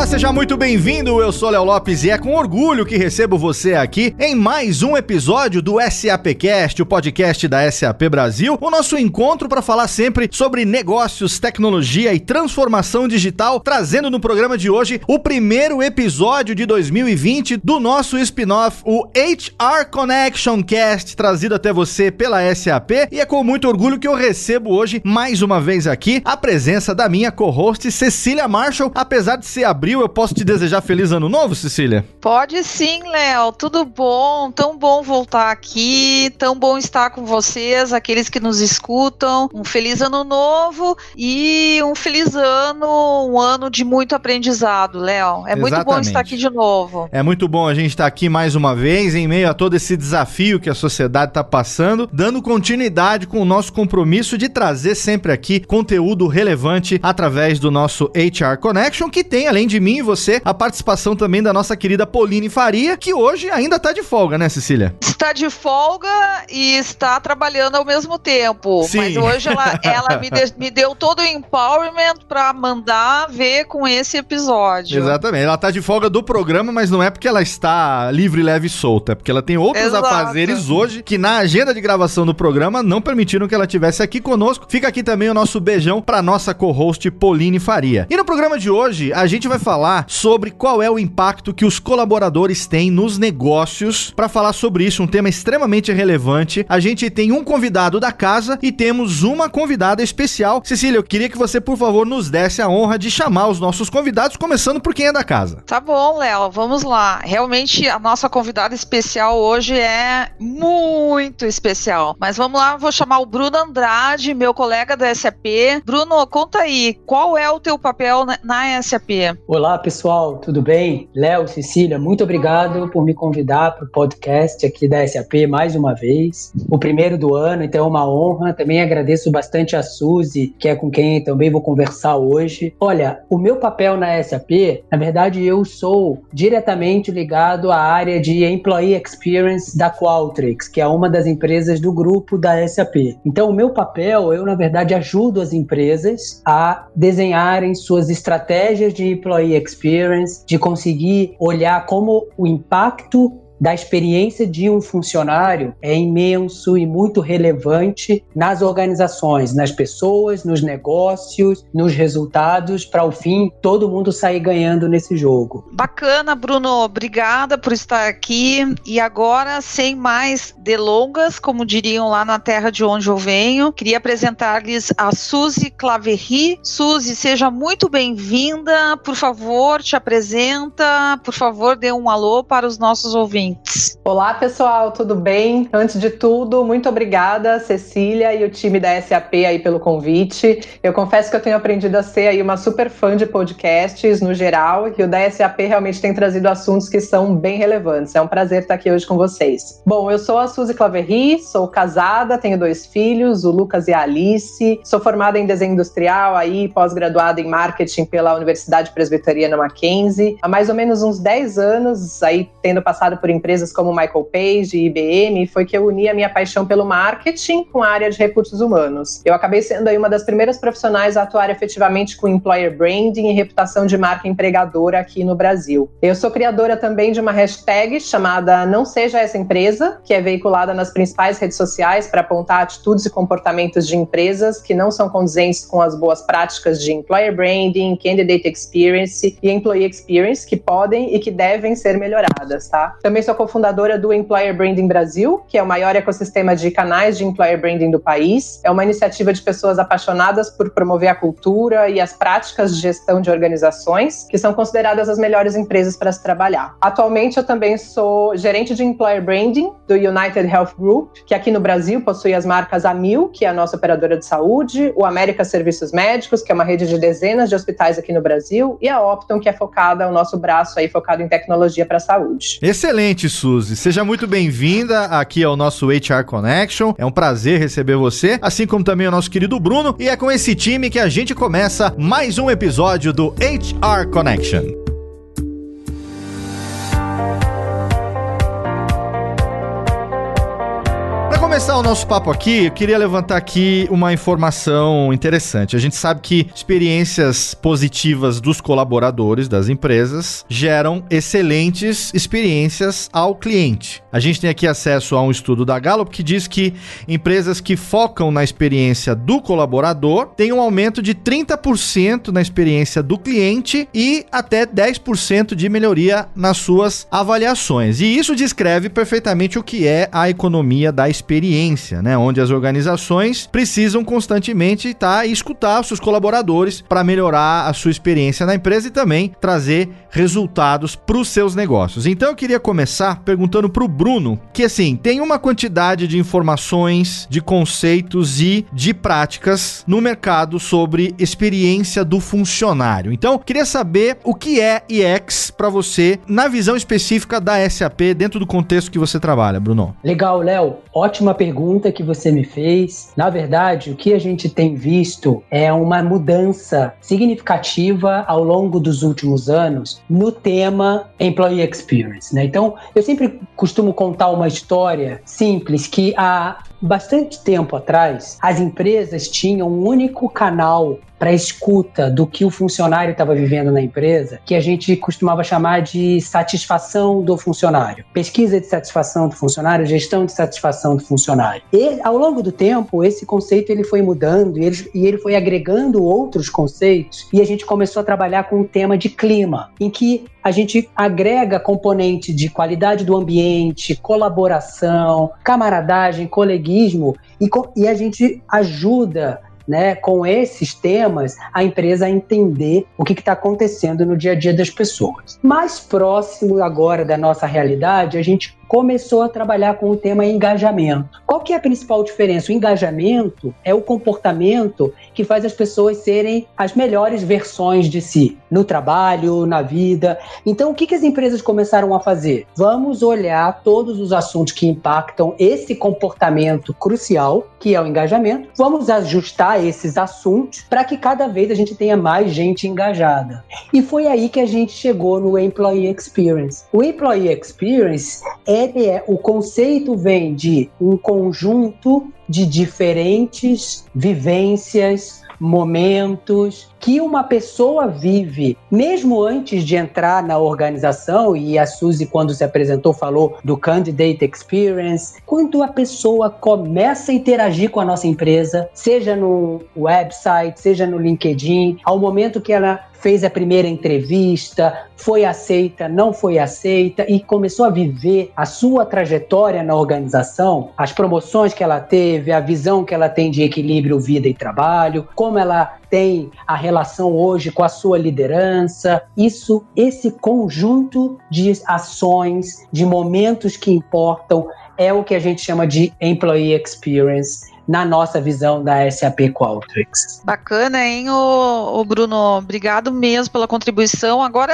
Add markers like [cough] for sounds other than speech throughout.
Olá, seja muito bem-vindo. Eu sou Léo Lopes e é com orgulho que recebo você aqui em mais um episódio do SAPcast, o podcast da SAP Brasil, o nosso encontro para falar sempre sobre negócios, tecnologia e transformação digital, trazendo no programa de hoje o primeiro episódio de 2020 do nosso spin-off, o HR Connection Cast, trazido até você pela SAP, e é com muito orgulho que eu recebo hoje mais uma vez aqui a presença da minha co-host Cecília Marshall, apesar de ser a abril, eu posso te desejar feliz ano novo, Cecília? Pode sim, Léo. Tudo bom? Tão bom voltar aqui, tão bom estar com vocês, aqueles que nos escutam. Um feliz ano novo e um feliz ano, um ano de muito aprendizado, Léo. É Exatamente. muito bom estar aqui de novo. É muito bom a gente estar aqui mais uma vez, em meio a todo esse desafio que a sociedade está passando, dando continuidade com o nosso compromisso de trazer sempre aqui conteúdo relevante através do nosso HR Connection, que tem, além de mim e você, a participação também da nossa querida Pauline Faria, que hoje ainda tá de folga, né, Cecília? Está de folga e está trabalhando ao mesmo tempo. Sim. Mas hoje ela, ela me, de, [laughs] me deu todo o empowerment para mandar ver com esse episódio. Exatamente. Ela tá de folga do programa, mas não é porque ela está livre, leve e solta, é porque ela tem outros Exato. afazeres hoje que na agenda de gravação do programa não permitiram que ela tivesse aqui conosco. Fica aqui também o nosso beijão para nossa co-host Pauline Faria. E no programa de hoje, a gente vai falar sobre qual é o impacto que os colaboradores têm nos negócios. Para falar sobre isso, um tema extremamente relevante, a gente tem um convidado da casa e temos uma convidada especial. Cecília, eu queria que você, por favor, nos desse a honra de chamar os nossos convidados, começando por quem é da casa. Tá bom, Léo, vamos lá. Realmente, a nossa convidada especial hoje é muito especial. Mas vamos lá, vou chamar o Bruno Andrade, meu colega da SAP. Bruno, conta aí, qual é o teu papel na SAP? Olá, pessoal, tudo bem? Léo, Cecília, muito obrigado por me convidar para o podcast aqui da SAP mais uma vez. O primeiro do ano, então é uma honra. Também agradeço bastante a Suzy, que é com quem também vou conversar hoje. Olha, o meu papel na SAP, na verdade, eu sou diretamente ligado à área de Employee Experience da Qualtrics, que é uma das empresas do grupo da SAP. Então, o meu papel, eu, na verdade, ajudo as empresas a desenharem suas estratégias de employee employee experience, de conseguir olhar como o impacto da experiência de um funcionário é imenso e muito relevante nas organizações, nas pessoas, nos negócios, nos resultados, para o fim todo mundo sair ganhando nesse jogo. Bacana, Bruno. Obrigada por estar aqui. E agora, sem mais delongas, como diriam lá na terra de onde eu venho, queria apresentar-lhes a Suzy Claverry. Suzy, seja muito bem-vinda. Por favor, te apresenta. Por favor, dê um alô para os nossos ouvintes ouvintes. Olá, pessoal, tudo bem? Antes de tudo, muito obrigada, Cecília e o time da SAP aí pelo convite. Eu confesso que eu tenho aprendido a ser aí uma super fã de podcasts no geral e o da SAP realmente tem trazido assuntos que são bem relevantes. É um prazer estar aqui hoje com vocês. Bom, eu sou a Suzy Claverry, sou casada, tenho dois filhos, o Lucas e a Alice. Sou formada em desenho industrial, aí pós-graduada em marketing pela Universidade Presbiteriana Mackenzie. Há mais ou menos uns 10 anos, aí tendo passado por empresas como Michael Page e IBM, foi que eu uni a minha paixão pelo marketing com a área de recursos humanos. Eu acabei sendo aí uma das primeiras profissionais a atuar efetivamente com employer branding e reputação de marca empregadora aqui no Brasil. Eu sou criadora também de uma hashtag chamada Não Seja Essa Empresa, que é veiculada nas principais redes sociais para apontar atitudes e comportamentos de empresas que não são condizentes com as boas práticas de employer branding, candidate experience e employee experience que podem e que devem ser melhoradas, tá? Também sou sou cofundadora do Employer Branding Brasil, que é o maior ecossistema de canais de employer branding do país. É uma iniciativa de pessoas apaixonadas por promover a cultura e as práticas de gestão de organizações, que são consideradas as melhores empresas para se trabalhar. Atualmente, eu também sou gerente de employer branding do United Health Group, que aqui no Brasil possui as marcas Amil, que é a nossa operadora de saúde, o América Serviços Médicos, que é uma rede de dezenas de hospitais aqui no Brasil, e a Optum, que é focada, o nosso braço aí focado em tecnologia para a saúde. Excelente! Excelente, Suzy. Seja muito bem-vinda aqui ao nosso HR Connection. É um prazer receber você, assim como também o nosso querido Bruno. E é com esse time que a gente começa mais um episódio do HR Connection. Começar o nosso papo aqui, eu queria levantar aqui uma informação interessante. A gente sabe que experiências positivas dos colaboradores das empresas geram excelentes experiências ao cliente. A gente tem aqui acesso a um estudo da Gallup que diz que empresas que focam na experiência do colaborador têm um aumento de 30% na experiência do cliente e até 10% de melhoria nas suas avaliações. E isso descreve perfeitamente o que é a economia da experiência experiência, né? Onde as organizações precisam constantemente estar tá, e escutar os seus colaboradores para melhorar a sua experiência na empresa e também trazer resultados para os seus negócios. Então eu queria começar perguntando para o Bruno que assim tem uma quantidade de informações, de conceitos e de práticas no mercado sobre experiência do funcionário. Então queria saber o que é EX para você na visão específica da SAP dentro do contexto que você trabalha, Bruno. Legal, Léo. Ótima pergunta que você me fez. Na verdade, o que a gente tem visto é uma mudança significativa ao longo dos últimos anos no tema Employee Experience. Né? Então, eu sempre costumo contar uma história simples que há bastante tempo atrás, as empresas tinham um único canal para escuta do que o funcionário estava vivendo na empresa, que a gente costumava chamar de satisfação do funcionário. Pesquisa de satisfação do funcionário, gestão de satisfação do funcionário. E ao longo do tempo, esse conceito ele foi mudando e ele, e ele foi agregando outros conceitos e a gente começou a trabalhar com o tema de clima, em que a gente agrega componente de qualidade do ambiente, colaboração, camaradagem, coleguismo e, e a gente ajuda né, com esses temas, a empresa a entender o que está acontecendo no dia a dia das pessoas. Mais próximo agora da nossa realidade, a gente começou a trabalhar com o tema engajamento. Qual que é a principal diferença? O engajamento é o comportamento que faz as pessoas serem as melhores versões de si, no trabalho, na vida. Então, o que, que as empresas começaram a fazer? Vamos olhar todos os assuntos que impactam esse comportamento crucial, que é o engajamento. Vamos ajustar esses assuntos para que cada vez a gente tenha mais gente engajada. E foi aí que a gente chegou no Employee Experience. O Employee Experience é ele é o conceito vem de um conjunto de diferentes vivências, momentos que uma pessoa vive, mesmo antes de entrar na organização, e a Suzy, quando se apresentou, falou do Candidate Experience, quando a pessoa começa a interagir com a nossa empresa, seja no website, seja no LinkedIn, ao momento que ela fez a primeira entrevista, foi aceita, não foi aceita e começou a viver a sua trajetória na organização, as promoções que ela teve, a visão que ela tem de equilíbrio vida e trabalho, como ela tem a relação hoje com a sua liderança. Isso, esse conjunto de ações, de momentos que importam, é o que a gente chama de employee experience na nossa visão da SAP Qualtrics. Bacana, hein, o, o Bruno? Obrigado mesmo pela contribuição. Agora,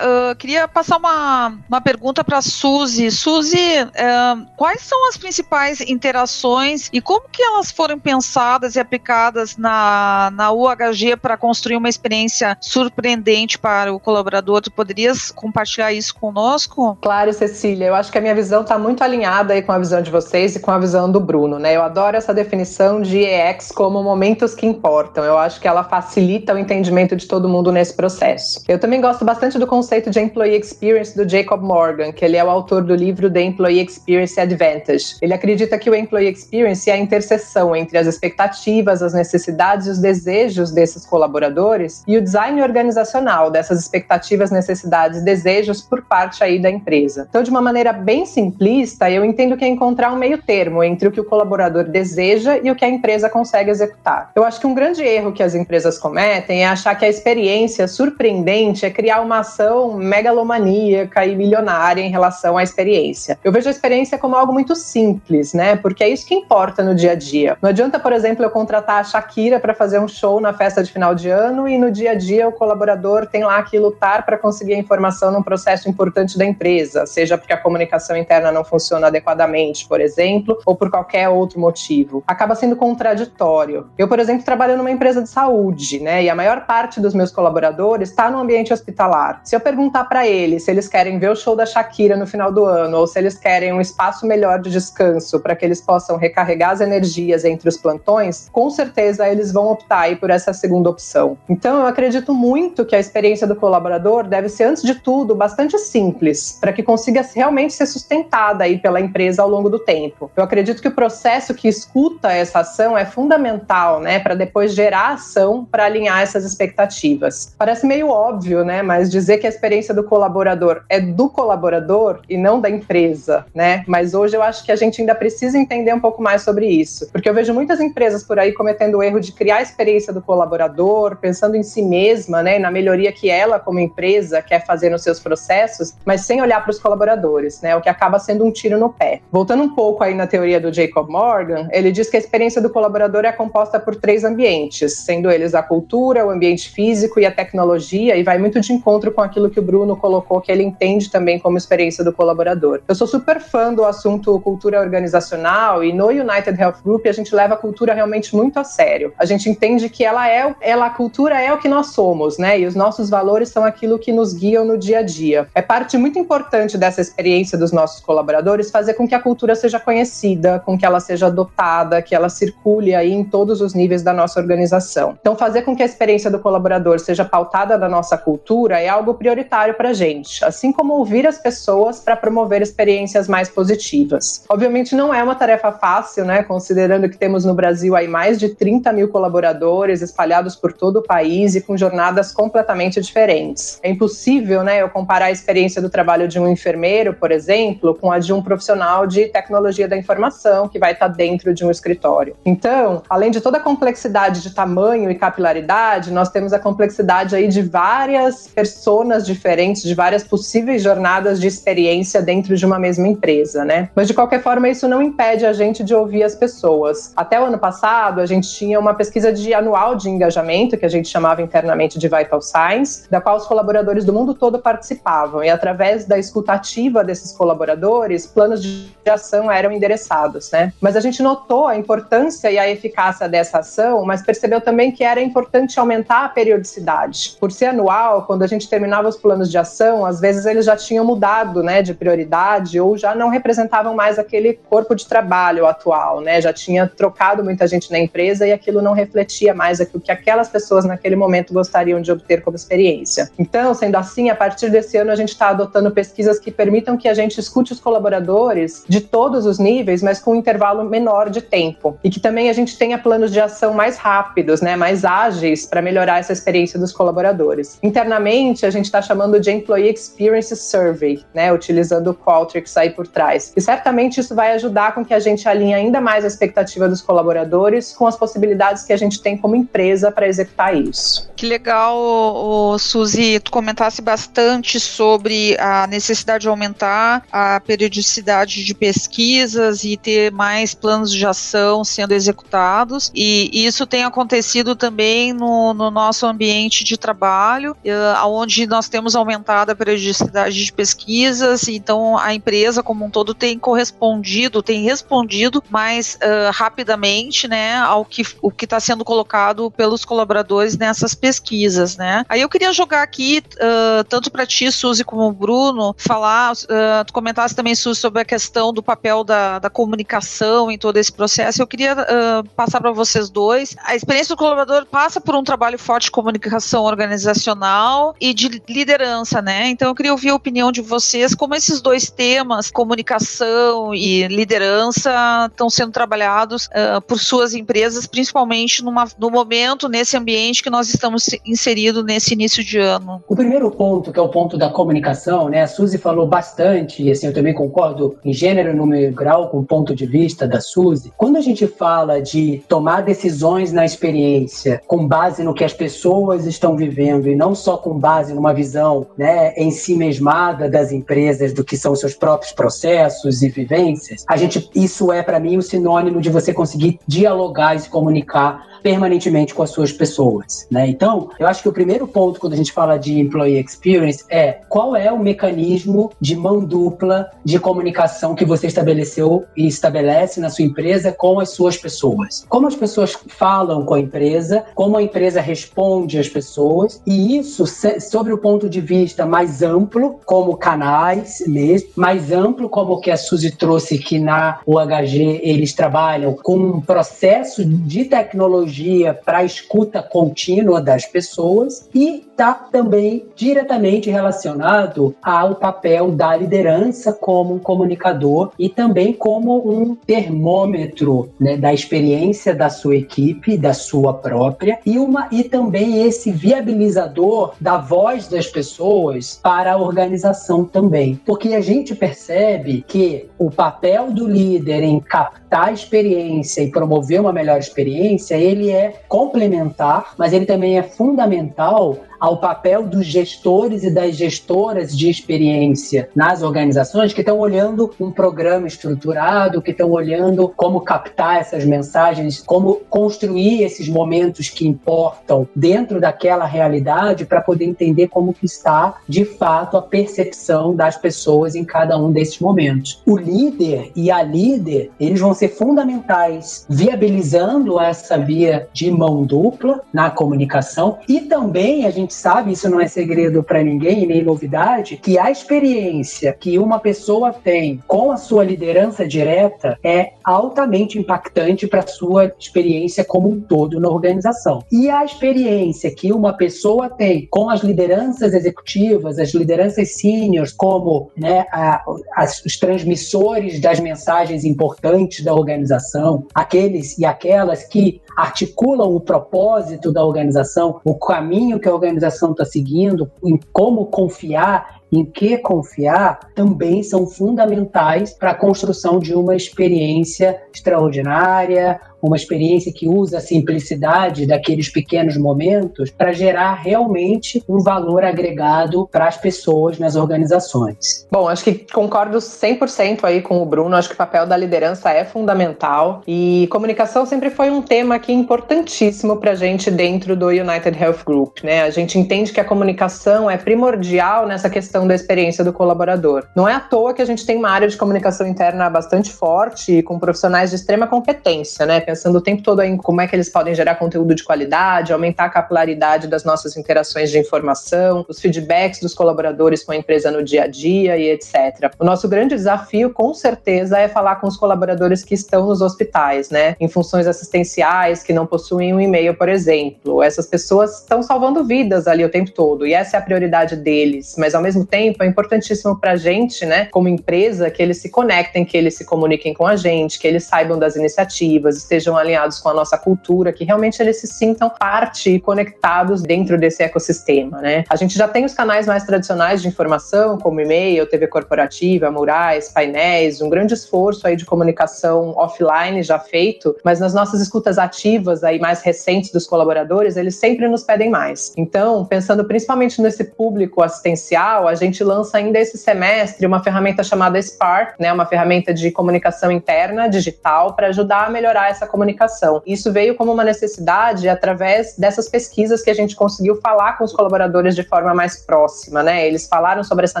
uh, queria passar uma, uma pergunta para a Suzy. Suzy, uh, quais são as principais interações e como que elas foram pensadas e aplicadas na, na UHG para construir uma experiência surpreendente para o colaborador? Tu poderias compartilhar isso conosco? Claro, Cecília. Eu acho que a minha visão está muito alinhada aí com a visão de vocês e com a visão do Bruno, né? Eu adoro essa definição de EX como momentos que importam. Eu acho que ela facilita o entendimento de todo mundo nesse processo. Eu também gosto bastante do conceito de Employee Experience do Jacob Morgan, que ele é o autor do livro The Employee Experience Advantage. Ele acredita que o Employee Experience é a interseção entre as expectativas, as necessidades e os desejos desses colaboradores e o design organizacional dessas expectativas, necessidades e desejos por parte aí da empresa. Então, de uma maneira bem simplista, eu entendo que é encontrar um meio termo entre o que o colaborador deseja e o o que a empresa consegue executar. Eu acho que um grande erro que as empresas cometem é achar que a experiência surpreendente é criar uma ação megalomaníaca e milionária em relação à experiência. Eu vejo a experiência como algo muito simples, né? Porque é isso que importa no dia a dia. Não adianta, por exemplo, eu contratar a Shakira para fazer um show na festa de final de ano e no dia a dia o colaborador tem lá que lutar para conseguir a informação num processo importante da empresa, seja porque a comunicação interna não funciona adequadamente, por exemplo, ou por qualquer outro motivo. Acaba sendo contraditório. Eu, por exemplo, trabalho numa empresa de saúde, né? E a maior parte dos meus colaboradores está no ambiente hospitalar. Se eu perguntar para eles se eles querem ver o show da Shakira no final do ano ou se eles querem um espaço melhor de descanso para que eles possam recarregar as energias entre os plantões, com certeza eles vão optar aí por essa segunda opção. Então, eu acredito muito que a experiência do colaborador deve ser, antes de tudo, bastante simples, para que consiga realmente ser sustentada aí pela empresa ao longo do tempo. Eu acredito que o processo que escuta essa ação é fundamental, né, para depois gerar ação para alinhar essas expectativas. Parece meio óbvio, né, mas dizer que a experiência do colaborador é do colaborador e não da empresa, né? Mas hoje eu acho que a gente ainda precisa entender um pouco mais sobre isso, porque eu vejo muitas empresas por aí cometendo o erro de criar a experiência do colaborador, pensando em si mesma, né, na melhoria que ela como empresa quer fazer nos seus processos, mas sem olhar para os colaboradores, né? O que acaba sendo um tiro no pé. Voltando um pouco aí na teoria do Jacob Morgan, ele diz que a experiência do colaborador é composta por três ambientes, sendo eles a cultura, o ambiente físico e a tecnologia, e vai muito de encontro com aquilo que o Bruno colocou, que ele entende também como experiência do colaborador. Eu sou super fã do assunto cultura organizacional e no United Health Group a gente leva a cultura realmente muito a sério. A gente entende que ela é, ela a cultura é o que nós somos, né? E os nossos valores são aquilo que nos guiam no dia a dia. É parte muito importante dessa experiência dos nossos colaboradores fazer com que a cultura seja conhecida, com que ela seja adotada, que ela circule aí em todos os níveis da nossa organização. Então, fazer com que a experiência do colaborador seja pautada na nossa cultura é algo prioritário para a gente, assim como ouvir as pessoas para promover experiências mais positivas. Obviamente, não é uma tarefa fácil, né? Considerando que temos no Brasil aí mais de 30 mil colaboradores espalhados por todo o país e com jornadas completamente diferentes. É impossível, né, eu comparar a experiência do trabalho de um enfermeiro, por exemplo, com a de um profissional de tecnologia da informação que vai estar dentro de um escritório. Então, além de toda a complexidade de tamanho e capilaridade, nós temos a complexidade aí de várias personas diferentes, de várias possíveis jornadas de experiência dentro de uma mesma empresa, né? Mas de qualquer forma, isso não impede a gente de ouvir as pessoas. Até o ano passado, a gente tinha uma pesquisa de anual de engajamento, que a gente chamava internamente de Vital Signs, da qual os colaboradores do mundo todo participavam. E através da escutativa desses colaboradores, planos de ação eram endereçados, né? Mas a gente notou a importância e a eficácia dessa ação, mas percebeu também que era importante aumentar a periodicidade. Por ser anual, quando a gente terminava os planos de ação, às vezes eles já tinham mudado, né, de prioridade ou já não representavam mais aquele corpo de trabalho atual, né? Já tinha trocado muita gente na empresa e aquilo não refletia mais aquilo que aquelas pessoas naquele momento gostariam de obter como experiência. Então, sendo assim, a partir desse ano a gente está adotando pesquisas que permitam que a gente escute os colaboradores de todos os níveis, mas com um intervalo menor de tempo. E que também a gente tenha planos de ação mais rápidos, né, mais ágeis para melhorar essa experiência dos colaboradores. Internamente, a gente está chamando de Employee Experience Survey, né, utilizando o Qualtrics aí por trás. E certamente isso vai ajudar com que a gente alinhe ainda mais a expectativa dos colaboradores com as possibilidades que a gente tem como empresa para executar isso. Que legal, o Suzy, tu comentasse bastante sobre a necessidade de aumentar a periodicidade de pesquisas e ter mais planos de ação sendo executados. E isso tem acontecido também no, no nosso ambiente de trabalho, uh, onde nós temos aumentado a periodicidade de pesquisas, então a empresa como um todo tem correspondido, tem respondido mais uh, rapidamente né, ao que o que está sendo colocado pelos colaboradores nessas pesquisas. Né? Aí eu queria jogar aqui, uh, tanto para ti, Suzy, como o Bruno, falar, uh, tu comentasse também, Suzy, sobre a questão do papel da, da comunicação em todo esse processo. Eu queria uh, passar para vocês dois. A experiência do colaborador passa por um trabalho forte de comunicação organizacional e de liderança, né? Então eu queria ouvir a opinião de vocês, como esses dois temas, comunicação e liderança, estão sendo trabalhados por suas empresas, principalmente numa, no momento, nesse ambiente que nós estamos inseridos nesse início de ano. O primeiro ponto, que é o ponto da comunicação, né? A Suzy falou bastante, e assim, eu também concordo em gênero, número e grau com o ponto de vista da Suzy. Quando a gente gente fala de tomar decisões na experiência com base no que as pessoas estão vivendo e não só com base numa visão né, em si mesmada das empresas do que são seus próprios processos e vivências, a gente isso é para mim o sinônimo de você conseguir dialogar e se comunicar permanentemente com as suas pessoas, né? Então, eu acho que o primeiro ponto quando a gente fala de employee experience é qual é o mecanismo de mão dupla de comunicação que você estabeleceu e estabelece na sua empresa com as suas pessoas. Como as pessoas falam com a empresa, como a empresa responde às pessoas, e isso sobre o ponto de vista mais amplo, como canais mesmo, mais amplo como que a Suzy trouxe que na UHG eles trabalham com um processo de tecnologia para escuta contínua das pessoas e está também diretamente relacionado ao papel da liderança como um comunicador e também como um termômetro né, da experiência da sua equipe, da sua própria, e, uma, e também esse viabilizador da voz das pessoas para a organização também. Porque a gente percebe que o papel do líder em captar experiência e promover uma melhor experiência, ele é complementar, mas ele também é fundamental ao papel dos gestores e das gestoras de experiência nas organizações que estão olhando um programa estruturado, que estão olhando como captar essas mensagens, como construir esses momentos que importam dentro daquela realidade para poder entender como que está de fato a percepção das pessoas em cada um desses momentos. O líder e a líder, eles vão ser fundamentais viabilizando essa via de mão dupla na comunicação e também a gente sabe, isso não é segredo para ninguém, nem novidade, que a experiência que uma pessoa tem com a sua liderança direta é altamente impactante para a sua experiência como um todo na organização. E a experiência que uma pessoa tem com as lideranças executivas, as lideranças seniors, como né, a, as, os transmissores das mensagens importantes organização, aqueles e aquelas que articulam o propósito da organização, o caminho que a organização está seguindo, em como confiar em que confiar também são fundamentais para a construção de uma experiência extraordinária, uma experiência que usa a simplicidade daqueles pequenos momentos para gerar realmente um valor agregado para as pessoas nas organizações. Bom, acho que concordo 100% aí com o Bruno, acho que o papel da liderança é fundamental e comunicação sempre foi um tema aqui importantíssimo para a gente dentro do United Health Group, né? A gente entende que a comunicação é primordial nessa questão da experiência do colaborador. Não é à toa que a gente tem uma área de comunicação interna bastante forte e com profissionais de extrema competência, né? Pensando o tempo todo em como é que eles podem gerar conteúdo de qualidade, aumentar a capilaridade das nossas interações de informação, os feedbacks dos colaboradores com a empresa no dia a dia e etc. O nosso grande desafio, com certeza, é falar com os colaboradores que estão nos hospitais, né? Em funções assistenciais, que não possuem um e-mail, por exemplo. Essas pessoas estão salvando vidas ali o tempo todo e essa é a prioridade deles. Mas, ao mesmo tempo, é importantíssimo para a gente, né, como empresa, que eles se conectem, que eles se comuniquem com a gente, que eles saibam das iniciativas, estejam estejam alinhados com a nossa cultura, que realmente eles se sintam parte e conectados dentro desse ecossistema, né? A gente já tem os canais mais tradicionais de informação, como e-mail, TV corporativa, murais, painéis, um grande esforço aí de comunicação offline já feito, mas nas nossas escutas ativas aí mais recentes dos colaboradores, eles sempre nos pedem mais. Então, pensando principalmente nesse público assistencial, a gente lança ainda esse semestre uma ferramenta chamada Spark, né, uma ferramenta de comunicação interna digital para ajudar a melhorar essa comunicação. Isso veio como uma necessidade através dessas pesquisas que a gente conseguiu falar com os colaboradores de forma mais próxima, né? Eles falaram sobre essa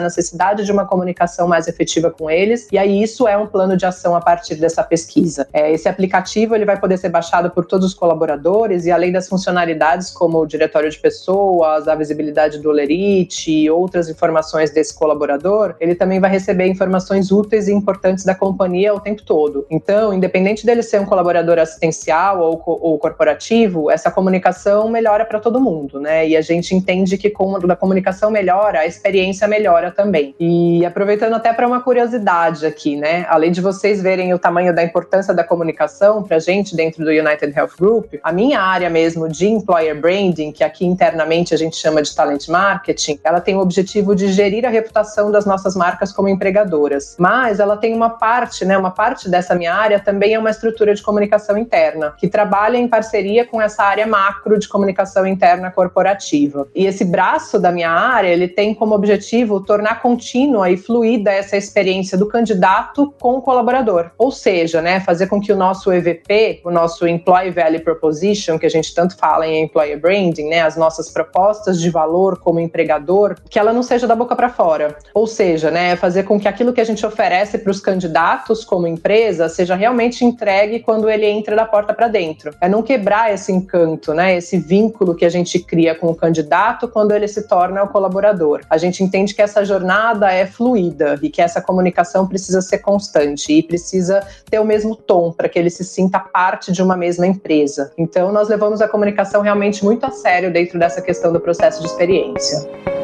necessidade de uma comunicação mais efetiva com eles, e aí isso é um plano de ação a partir dessa pesquisa. É, esse aplicativo ele vai poder ser baixado por todos os colaboradores e além das funcionalidades como o diretório de pessoas, a visibilidade do Lerite e outras informações desse colaborador, ele também vai receber informações úteis e importantes da companhia o tempo todo. Então, independente dele ser um colaborador assistencial ou, ou corporativo, essa comunicação melhora para todo mundo, né? E a gente entende que quando a comunicação melhora, a experiência melhora também. E aproveitando até para uma curiosidade aqui, né? Além de vocês verem o tamanho da importância da comunicação para gente dentro do United Health Group, a minha área mesmo de employer branding, que aqui internamente a gente chama de talent marketing, ela tem o objetivo de gerir a reputação das nossas marcas como empregadoras. Mas ela tem uma parte, né, uma parte dessa minha área também é uma estrutura de comunicação interna, que trabalha em parceria com essa área macro de comunicação interna corporativa. E esse braço da minha área, ele tem como objetivo tornar contínua e fluida essa experiência do candidato com o colaborador. Ou seja, né, fazer com que o nosso EVP, o nosso Employee Value Proposition, que a gente tanto fala em Employer Branding, né, as nossas propostas de valor como empregador, que ela não seja da boca para fora. Ou seja, né, fazer com que aquilo que a gente oferece para os candidatos como empresa seja realmente entregue quando ele entra da porta para dentro. É não quebrar esse encanto, né, esse vínculo que a gente cria com o candidato quando ele se torna o colaborador. A gente entende que essa jornada é fluida e que essa comunicação precisa ser constante e precisa ter o mesmo tom para que ele se sinta parte de uma mesma empresa. Então, nós levamos a comunicação realmente muito a sério dentro dessa questão do processo de experiência.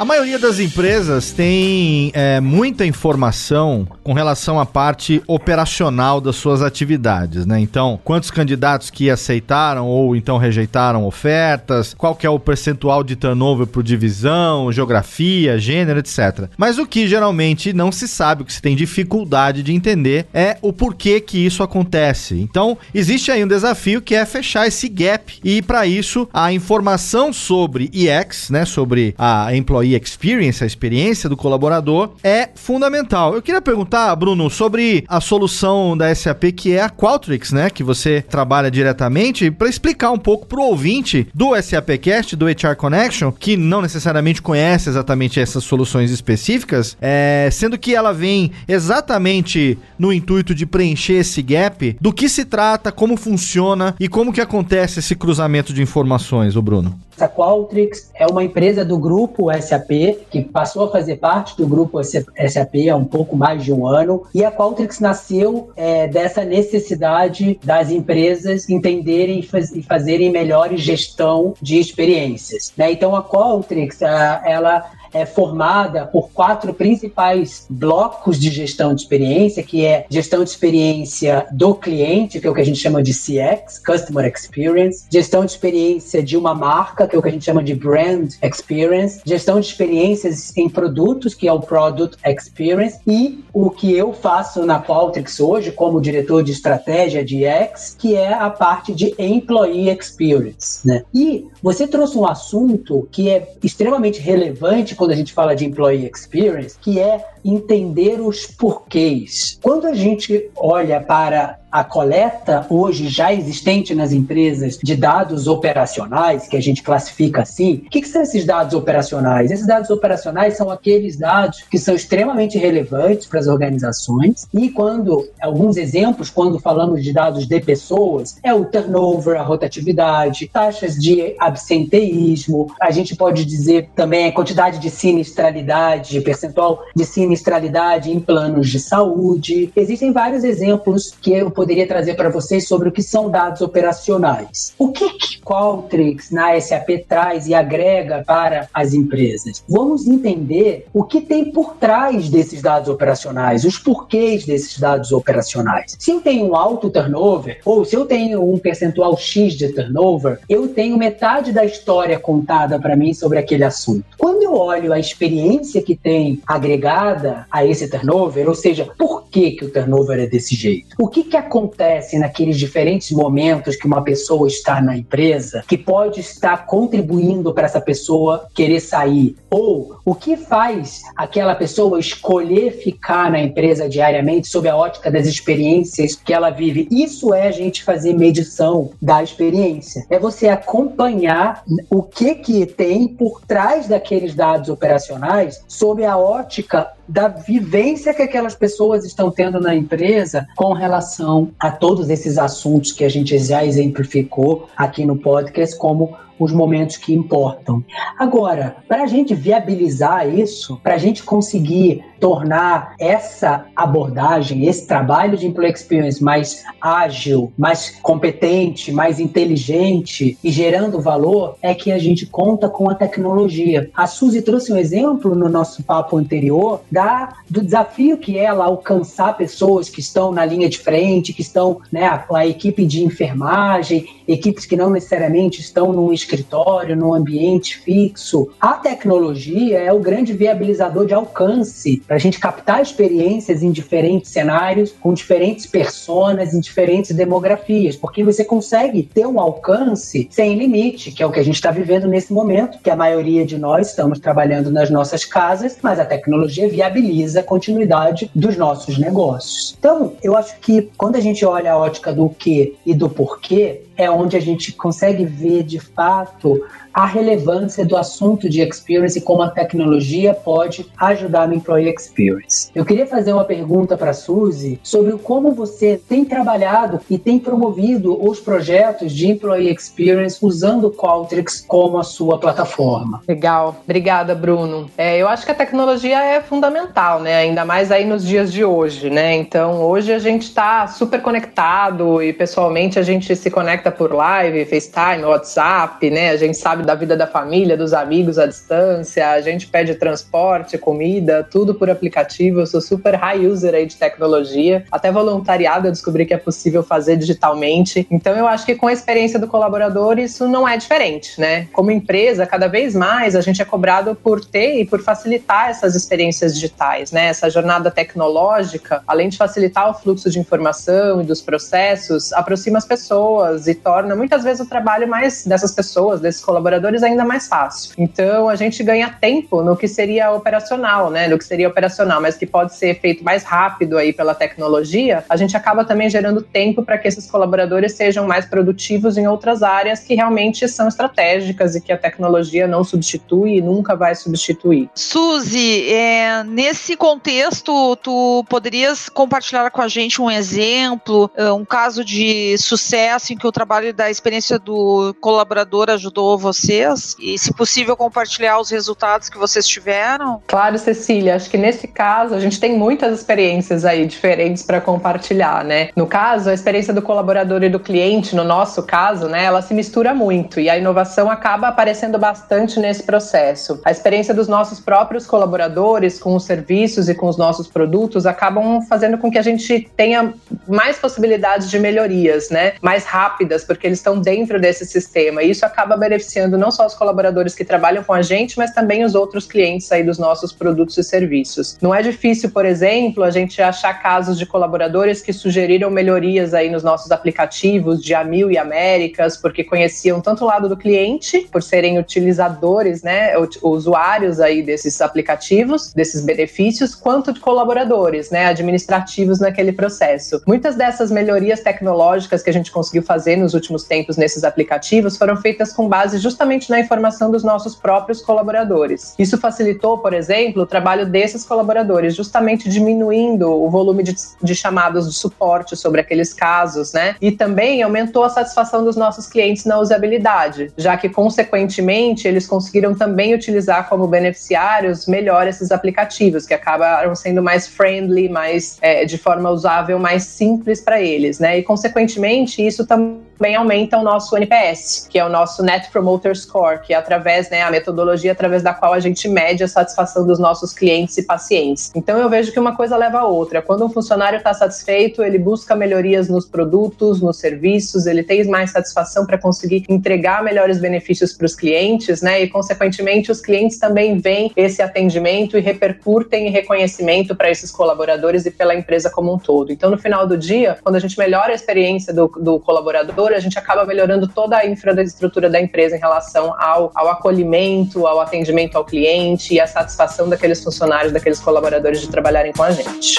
A maioria das empresas tem é, muita informação com relação à parte operacional das suas atividades, né? Então, quantos candidatos que aceitaram ou então rejeitaram ofertas, qual que é o percentual de turnover por divisão, geografia, gênero, etc. Mas o que geralmente não se sabe, o que se tem dificuldade de entender é o porquê que isso acontece. Então, existe aí um desafio que é fechar esse gap e para isso a informação sobre EX, né, sobre a employee experience, a experiência do colaborador, é fundamental. Eu queria perguntar, Bruno, sobre a solução da SAP que é a Qualtrics, né? Que você trabalha diretamente, para explicar um pouco para o ouvinte do SAPcast, do HR Connection, que não necessariamente conhece exatamente essas soluções específicas, é, sendo que ela vem exatamente no intuito de preencher esse gap, do que se trata, como funciona e como que acontece esse cruzamento de informações, o Bruno. A Qualtrics é uma empresa do grupo SAP que passou a fazer parte do grupo SAP há um pouco mais de um ano e a Qualtrics nasceu é, dessa necessidade das empresas entenderem e fazerem melhores gestão de experiências. Né? Então a Qualtrics ela é formada por quatro principais blocos de gestão de experiência, que é gestão de experiência do cliente, que é o que a gente chama de CX, Customer Experience, gestão de experiência de uma marca, que é o que a gente chama de Brand Experience, gestão de experiências em produtos, que é o Product Experience, e o que eu faço na Qualtrics hoje, como diretor de estratégia de X, que é a parte de Employee Experience. Né? E você trouxe um assunto que é extremamente relevante quando a gente fala de employee experience, que é entender os porquês. Quando a gente olha para a coleta hoje já existente nas empresas de dados operacionais, que a gente classifica assim, o que, que, são esses dados operacionais? Esses dados operacionais são aqueles dados que são extremamente relevantes para as organizações e quando, alguns exemplos, quando falamos de dados de pessoas, é o turnover, a rotatividade, taxas de absenteísmo, a gente pode dizer também a quantidade de sinistralidade, percentual de sinistralidade sinistralidade em planos de saúde. Existem vários exemplos que eu poderia trazer para vocês sobre o que são dados operacionais. O que, que Qualtrics na SAP traz e agrega para as empresas? Vamos entender o que tem por trás desses dados operacionais, os porquês desses dados operacionais. Se eu tenho um alto turnover, ou se eu tenho um percentual X de turnover, eu tenho metade da história contada para mim sobre aquele assunto. Quando eu olho a experiência que tem agregada a esse turnover, ou seja, por que, que o turnover é desse jeito? O que, que acontece naqueles diferentes momentos que uma pessoa está na empresa que pode estar contribuindo para essa pessoa querer sair? Ou o que faz aquela pessoa escolher ficar na empresa diariamente sob a ótica das experiências que ela vive? Isso é a gente fazer medição da experiência. É você acompanhar o que que tem por trás daqueles dados operacionais sob a ótica da vivência que aquelas pessoas estão tendo na empresa com relação a todos esses assuntos que a gente já exemplificou aqui no podcast, como os momentos que importam. Agora, para a gente viabilizar isso, para a gente conseguir tornar essa abordagem, esse trabalho de employee experience mais ágil, mais competente, mais inteligente e gerando valor, é que a gente conta com a tecnologia. A Suzy trouxe um exemplo no nosso papo anterior da, do desafio que é ela alcançar pessoas que estão na linha de frente, que estão, né, a, a equipe de enfermagem, equipes que não necessariamente estão num escritório, num ambiente fixo. A tecnologia é o grande viabilizador de alcance para a gente captar experiências em diferentes cenários, com diferentes personas, em diferentes demografias, porque você consegue ter um alcance sem limite, que é o que a gente está vivendo nesse momento, que a maioria de nós estamos trabalhando nas nossas casas, mas a tecnologia viabiliza a continuidade dos nossos negócios. Então, eu acho que quando a gente olha a ótica do que e do porquê, é onde a gente consegue ver de fato a relevância do assunto de experience e como a tecnologia pode ajudar no employee experience. Eu queria fazer uma pergunta para a Suzy sobre como você tem trabalhado e tem promovido os projetos de employee experience usando o Qualtrics como a sua plataforma. Legal, obrigada, Bruno. É, eu acho que a tecnologia é fundamental, né? Ainda mais aí nos dias de hoje, né? Então, hoje a gente está super conectado e pessoalmente a gente se conecta por live, FaceTime, WhatsApp, né? A gente sabe sabe da vida da família, dos amigos à distância, a gente pede transporte, comida, tudo por aplicativo. Eu sou super high user aí de tecnologia, até voluntariado eu descobri que é possível fazer digitalmente. Então eu acho que com a experiência do colaborador isso não é diferente, né? Como empresa, cada vez mais a gente é cobrado por ter e por facilitar essas experiências digitais, né? Essa jornada tecnológica, além de facilitar o fluxo de informação e dos processos, aproxima as pessoas e torna muitas vezes o trabalho mais dessas pessoas, desses colaboradores colaboradores ainda mais fácil. Então a gente ganha tempo no que seria operacional, né? No que seria operacional, mas que pode ser feito mais rápido aí pela tecnologia, a gente acaba também gerando tempo para que esses colaboradores sejam mais produtivos em outras áreas que realmente são estratégicas e que a tecnologia não substitui e nunca vai substituir. Suzy, é, nesse contexto, tu poderias compartilhar com a gente um exemplo, é, um caso de sucesso em que o trabalho da experiência do colaborador ajudou você vocês e, se possível, compartilhar os resultados que vocês tiveram? Claro, Cecília. Acho que nesse caso a gente tem muitas experiências aí diferentes para compartilhar, né? No caso, a experiência do colaborador e do cliente, no nosso caso, né, ela se mistura muito e a inovação acaba aparecendo bastante nesse processo. A experiência dos nossos próprios colaboradores com os serviços e com os nossos produtos acabam fazendo com que a gente tenha mais possibilidades de melhorias, né? Mais rápidas, porque eles estão dentro desse sistema. E isso acaba beneficiando beneficiando não só os colaboradores que trabalham com a gente, mas também os outros clientes aí dos nossos produtos e serviços. Não é difícil, por exemplo, a gente achar casos de colaboradores que sugeriram melhorias aí nos nossos aplicativos de Amil e Américas, porque conheciam tanto o lado do cliente, por serem utilizadores, né, usuários aí desses aplicativos, desses benefícios, quanto de colaboradores, né, administrativos naquele processo. Muitas dessas melhorias tecnológicas que a gente conseguiu fazer nos últimos tempos nesses aplicativos foram feitas com base justamente na informação dos nossos próprios colaboradores. Isso facilitou, por exemplo, o trabalho desses colaboradores, justamente diminuindo o volume de, de chamadas de suporte sobre aqueles casos, né? E também aumentou a satisfação dos nossos clientes na usabilidade, já que, consequentemente, eles conseguiram também utilizar como beneficiários melhor esses aplicativos, que acabaram sendo mais friendly, mais é, de forma usável, mais simples para eles, né? E, consequentemente, isso também aumenta o nosso NPS, que é o nosso Net Promoter Score, que é através, né, a metodologia através da qual a gente mede a satisfação dos nossos clientes e pacientes. Então eu vejo que uma coisa leva a outra. Quando um funcionário está satisfeito, ele busca melhorias nos produtos, nos serviços, ele tem mais satisfação para conseguir entregar melhores benefícios para os clientes, né? E consequentemente os clientes também veem esse atendimento e repercutem reconhecimento para esses colaboradores e pela empresa como um todo. Então no final do dia, quando a gente melhora a experiência do, do colaborador, a gente acaba melhorando toda a infraestrutura da empresa em relação ao, ao acolhimento, ao atendimento ao cliente e à satisfação daqueles funcionários, daqueles colaboradores de trabalharem com a gente.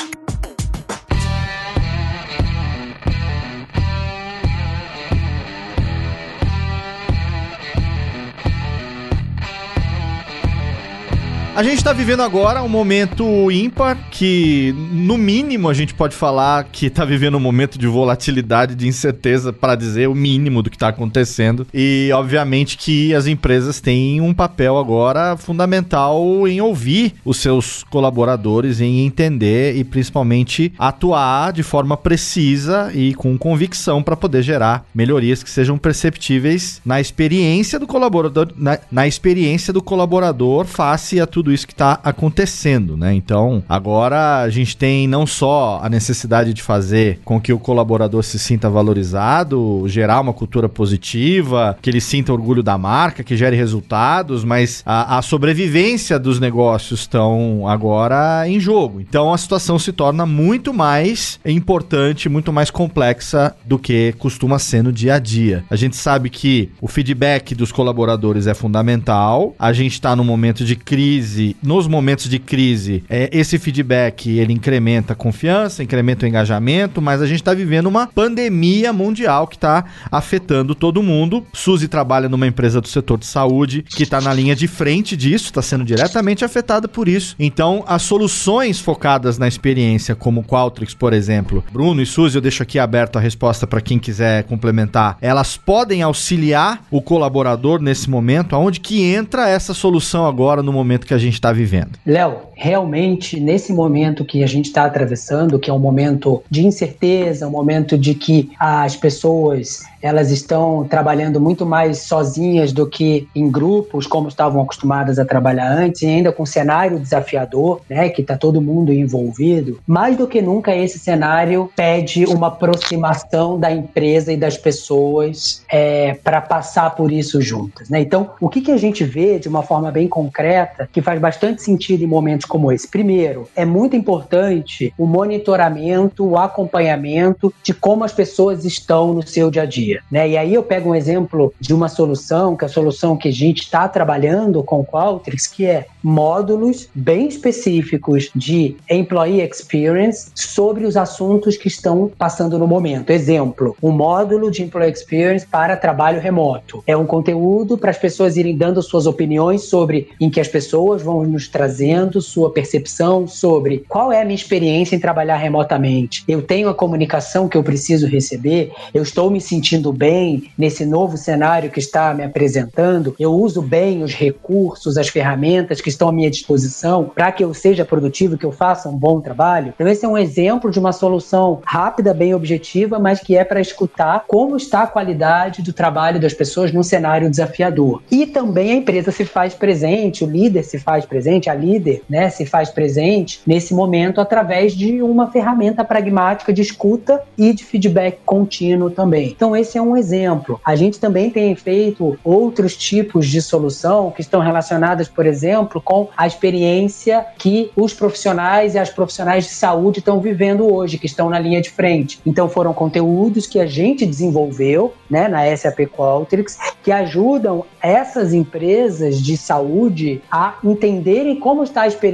A gente está vivendo agora um momento ímpar que, no mínimo, a gente pode falar que está vivendo um momento de volatilidade, de incerteza, para dizer o mínimo do que está acontecendo. E, obviamente, que as empresas têm um papel agora fundamental em ouvir os seus colaboradores, em entender e, principalmente, atuar de forma precisa e com convicção para poder gerar melhorias que sejam perceptíveis na experiência do colaborador, na, na experiência do colaborador face a tudo isso que está acontecendo, né? Então, agora a gente tem não só a necessidade de fazer com que o colaborador se sinta valorizado, gerar uma cultura positiva, que ele sinta orgulho da marca, que gere resultados, mas a, a sobrevivência dos negócios estão agora em jogo. Então, a situação se torna muito mais importante, muito mais complexa do que costuma ser no dia a dia. A gente sabe que o feedback dos colaboradores é fundamental. A gente está num momento de crise crise, nos momentos de crise, é, esse feedback ele incrementa a confiança, incrementa o engajamento, mas a gente está vivendo uma pandemia mundial que está afetando todo mundo. Suzy trabalha numa empresa do setor de saúde que está na linha de frente disso, está sendo diretamente afetada por isso. Então, as soluções focadas na experiência, como Qualtrics, por exemplo, Bruno e Suzy, eu deixo aqui aberto a resposta para quem quiser complementar. Elas podem auxiliar o colaborador nesse momento, aonde que entra essa solução agora no momento que a gente está vivendo. Léo, realmente nesse momento que a gente está atravessando, que é um momento de incerteza, um momento de que as pessoas elas estão trabalhando muito mais sozinhas do que em grupos, como estavam acostumadas a trabalhar antes, e ainda com um cenário desafiador, né, que está todo mundo envolvido. Mais do que nunca, esse cenário pede uma aproximação da empresa e das pessoas é, para passar por isso juntas. Né? Então, o que, que a gente vê de uma forma bem concreta, que faz bastante sentido em momentos como esse? Primeiro, é muito importante o monitoramento, o acompanhamento de como as pessoas estão no seu dia a dia. Né? E aí eu pego um exemplo de uma solução, que é a solução que a gente está trabalhando com o Qualtrics, que é módulos bem específicos de employee experience sobre os assuntos que estão passando no momento. Exemplo, um módulo de employee experience para trabalho remoto. É um conteúdo para as pessoas irem dando suas opiniões sobre em que as pessoas vão nos trazendo sua percepção sobre qual é a minha experiência em trabalhar remotamente. Eu tenho a comunicação que eu preciso receber, eu estou me sentindo bem nesse novo cenário que está me apresentando, eu uso bem os recursos, as ferramentas que estão à minha disposição para que eu seja produtivo, que eu faça um bom trabalho. Então, esse é um exemplo de uma solução rápida, bem objetiva, mas que é para escutar como está a qualidade do trabalho das pessoas num cenário desafiador. E também a empresa se faz presente, o líder se faz presente, a líder né, se faz presente nesse momento através de uma ferramenta pragmática de escuta e de feedback contínuo também. Então, esse esse é um exemplo. A gente também tem feito outros tipos de solução que estão relacionadas, por exemplo, com a experiência que os profissionais e as profissionais de saúde estão vivendo hoje, que estão na linha de frente. Então foram conteúdos que a gente desenvolveu, né, na SAP Qualtrics, que ajudam essas empresas de saúde a entenderem como está a experiência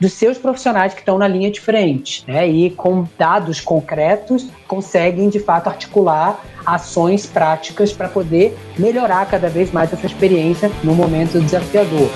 dos seus profissionais que estão na linha de frente, né? E com dados concretos conseguem de fato articular ações práticas para poder melhorar cada vez mais essa experiência no momento desafiador.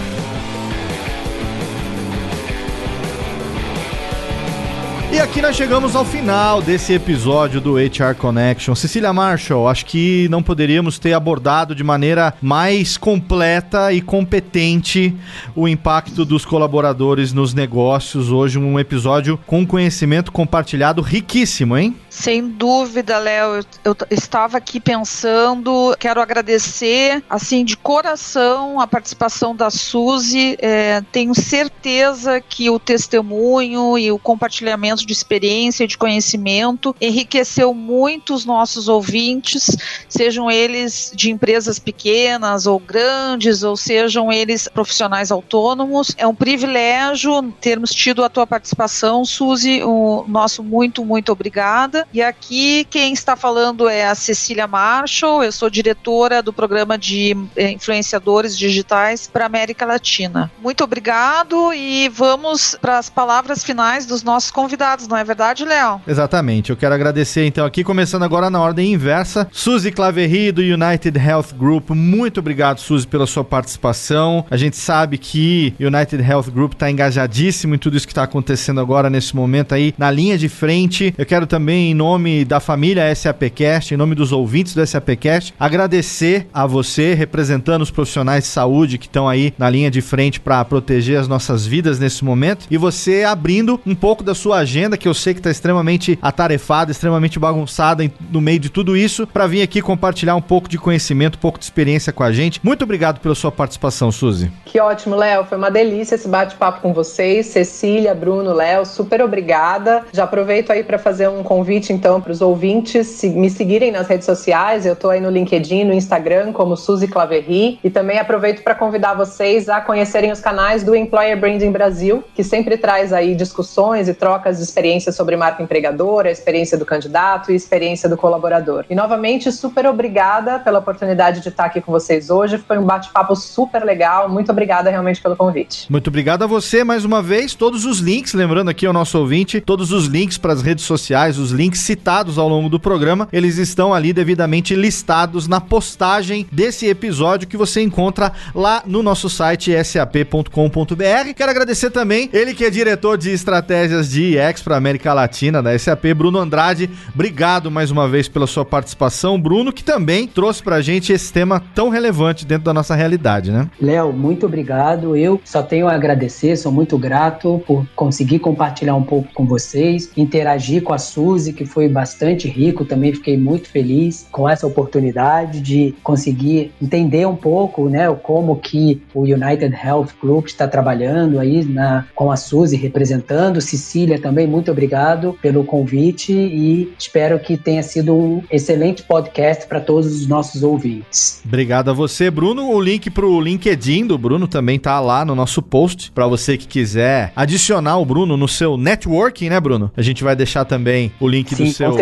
E aqui nós chegamos ao final desse episódio do HR Connection. Cecília Marshall, acho que não poderíamos ter abordado de maneira mais completa e competente o impacto dos colaboradores nos negócios. Hoje, um episódio com conhecimento compartilhado riquíssimo, hein? Sem dúvida, Léo. Eu, eu, estava aqui pensando, quero agradecer, assim, de coração, a participação da Suzy. É, tenho certeza que o testemunho e o compartilhamento de experiência e de conhecimento enriqueceu muito os nossos ouvintes, sejam eles de empresas pequenas ou grandes, ou sejam eles profissionais autônomos. É um privilégio termos tido a tua participação, Suzy. O nosso muito, muito obrigada. E aqui quem está falando é a Cecília Marshall, eu sou diretora do programa de eh, influenciadores digitais para América Latina. Muito obrigado e vamos para as palavras finais dos nossos convidados, não é verdade, Léo? Exatamente. Eu quero agradecer então aqui, começando agora na ordem inversa, Suzy Claverry do United Health Group. Muito obrigado, Suzy, pela sua participação. A gente sabe que United Health Group está engajadíssimo em tudo isso que está acontecendo agora nesse momento aí na linha de frente. Eu quero também, nome da família SAPcast, em nome dos ouvintes do SAPcast, agradecer a você, representando os profissionais de saúde que estão aí na linha de frente para proteger as nossas vidas nesse momento e você abrindo um pouco da sua agenda, que eu sei que está extremamente atarefada, extremamente bagunçada no meio de tudo isso, para vir aqui compartilhar um pouco de conhecimento, um pouco de experiência com a gente. Muito obrigado pela sua participação, Suzy. Que ótimo, Léo. Foi uma delícia esse bate-papo com vocês. Cecília, Bruno, Léo, super obrigada. Já aproveito aí para fazer um convite então para os ouvintes me seguirem nas redes sociais. Eu estou aí no LinkedIn, no Instagram como Suzy Claverry e também aproveito para convidar vocês a conhecerem os canais do Employer Branding Brasil, que sempre traz aí discussões e trocas de experiências sobre marca empregadora, experiência do candidato e experiência do colaborador. E novamente, super obrigada pela oportunidade de estar aqui com vocês hoje. Foi um bate-papo super legal. Muito obrigada realmente pelo convite. Muito obrigado a você mais uma vez. Todos os links, lembrando aqui ao nosso ouvinte, todos os links para as redes sociais, os links citados ao longo do programa, eles estão ali devidamente listados na postagem desse episódio que você encontra lá no nosso site sap.com.br. Quero agradecer também ele que é diretor de estratégias de EX para América Latina da SAP, Bruno Andrade. Obrigado mais uma vez pela sua participação, Bruno, que também trouxe para a gente esse tema tão relevante dentro da nossa realidade, né? Léo, muito obrigado. Eu só tenho a agradecer, sou muito grato por conseguir compartilhar um pouco com vocês, interagir com a Suzy, que foi bastante rico, também fiquei muito feliz com essa oportunidade de conseguir entender um pouco, né, como que o United Health Group está trabalhando aí na, com a Suzy representando, Cecília também, muito obrigado pelo convite e espero que tenha sido um excelente podcast para todos os nossos ouvintes. Obrigado a você, Bruno. O link para o LinkedIn do Bruno também tá lá no nosso post para você que quiser adicionar o Bruno no seu networking, né, Bruno? A gente vai deixar também o link Sim, do seu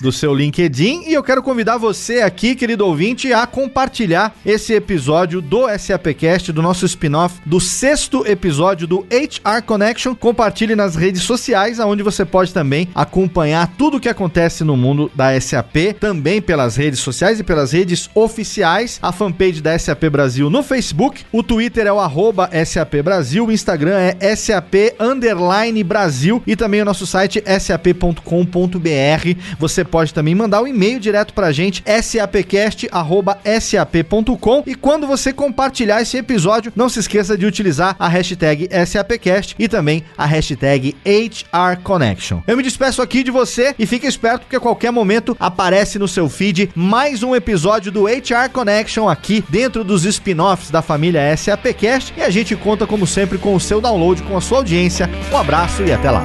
do seu LinkedIn e eu quero convidar você aqui, querido ouvinte, a compartilhar esse episódio do SAPcast, do nosso spin-off, do sexto episódio do HR Connection. Compartilhe nas redes sociais, aonde você pode também acompanhar tudo o que acontece no mundo da SAP, também pelas redes sociais e pelas redes oficiais, a fanpage da SAP Brasil no Facebook, o Twitter é o arroba SAP Brasil, o Instagram é SAP Underline Brasil e também o nosso site sap.com.br. Você pode também mandar um e-mail direto pra gente, sapcast.sap.com e quando você compartilhar esse episódio, não se esqueça de utilizar a hashtag SAPcast e também a hashtag HRConnection. Eu me despeço aqui de você e fique esperto porque a qualquer momento aparece no seu feed mais um episódio do HR Connection aqui dentro dos spin-offs da família SAPcast e a gente conta como sempre com o seu download, com a sua audiência. Um abraço e até lá.